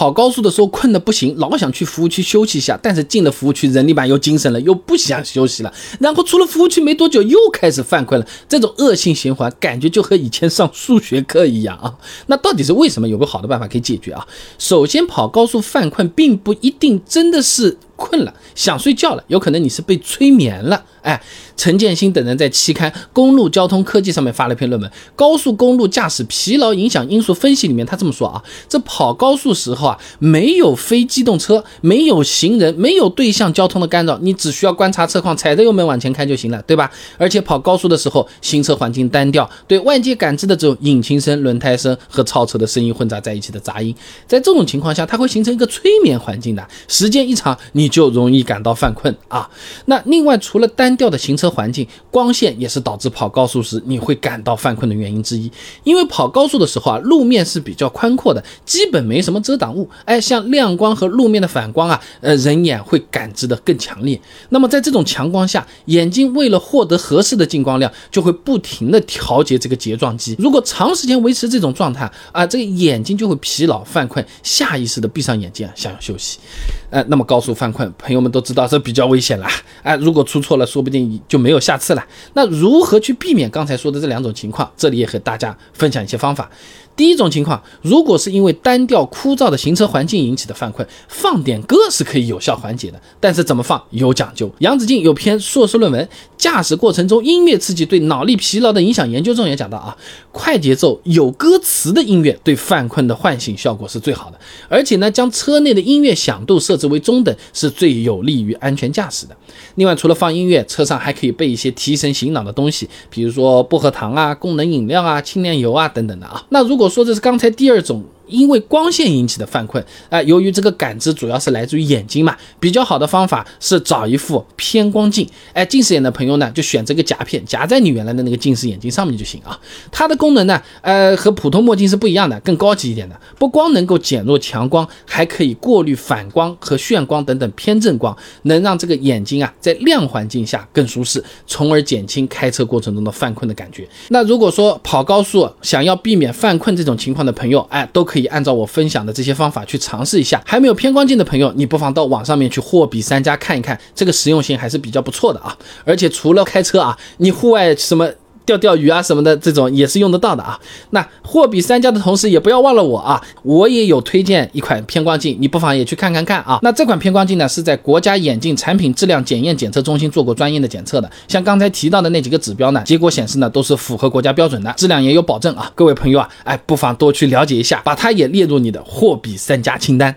跑高速的时候困得不行，老想去服务区休息一下，但是进了服务区，人力板又精神了，又不想休息了，然后出了服务区没多久又开始犯困了，这种恶性循环，感觉就和以前上数学课一样啊。那到底是为什么？有个好的办法可以解决啊。首先，跑高速犯困并不一定真的是。困了，想睡觉了，有可能你是被催眠了。哎，陈建新等人在期刊《公路交通科技》上面发了一篇论文，《高速公路驾驶疲劳影响因素分析》里面，他这么说啊，这跑高速时候啊，没有非机动车，没有行人，没有对向交通的干扰，你只需要观察车况，踩着油门往前开就行了，对吧？而且跑高速的时候，行车环境单调，对外界感知的这种引擎声、轮胎声和超车的声音混杂在一起的杂音，在这种情况下，它会形成一个催眠环境的，时间一长，你就容易感到犯困啊。那另外，除了单调的行车环境，光线也是导致跑高速时你会感到犯困的原因之一。因为跑高速的时候啊，路面是比较宽阔的，基本没什么遮挡物。哎，像亮光和路面的反光啊，呃，人眼会感知的更强烈。那么在这种强光下，眼睛为了获得合适的进光量，就会不停的调节这个睫状肌。如果长时间维持这种状态啊，这个眼睛就会疲劳犯困，下意识的闭上眼睛啊，想要休息。呃，那么高速犯困，朋友们都知道这比较危险了。哎，如果出错了，说不定就没有下次了。那如何去避免刚才说的这两种情况？这里也和大家分享一些方法。第一种情况，如果是因为单调枯燥的行车环境引起的犯困，放点歌是可以有效缓解的。但是怎么放有讲究。杨子敬有篇硕士论文《驾驶过程中音乐刺激对脑力疲劳的影响》研究中也讲到啊，快节奏有歌词的音乐对犯困的唤醒效果是最好的。而且呢，将车内的音乐响度设置为中等，是最有利于安全驾驶的。另外，除了放音乐，车上还可以备一些提神醒脑的东西，比如说薄荷糖啊、功能饮料啊、清凉油啊等等的啊。那如果说这是刚才第二种。因为光线引起的犯困啊，由于这个感知主要是来自于眼睛嘛，比较好的方法是找一副偏光镜。哎，近视眼的朋友呢，就选这个夹片夹在你原来的那个近视眼镜上面就行啊。它的功能呢，呃，和普通墨镜是不一样的，更高级一点的。不光能够减弱强光，还可以过滤反光和眩光等等偏振光，能让这个眼睛啊在亮环境下更舒适，从而减轻开车过程中的犯困的感觉。那如果说跑高速想要避免犯困这种情况的朋友，哎，都可以以。按照我分享的这些方法去尝试一下，还没有偏光镜的朋友，你不妨到网上面去货比三家看一看，这个实用性还是比较不错的啊！而且除了开车啊，你户外什么？钓钓鱼啊什么的，这种也是用得到的啊。那货比三家的同时，也不要忘了我啊，我也有推荐一款偏光镜，你不妨也去看看看啊。那这款偏光镜呢，是在国家眼镜产品质量检验检测中心做过专业的检测的，像刚才提到的那几个指标呢，结果显示呢都是符合国家标准的，质量也有保证啊。各位朋友啊，哎，不妨多去了解一下，把它也列入你的货比三家清单。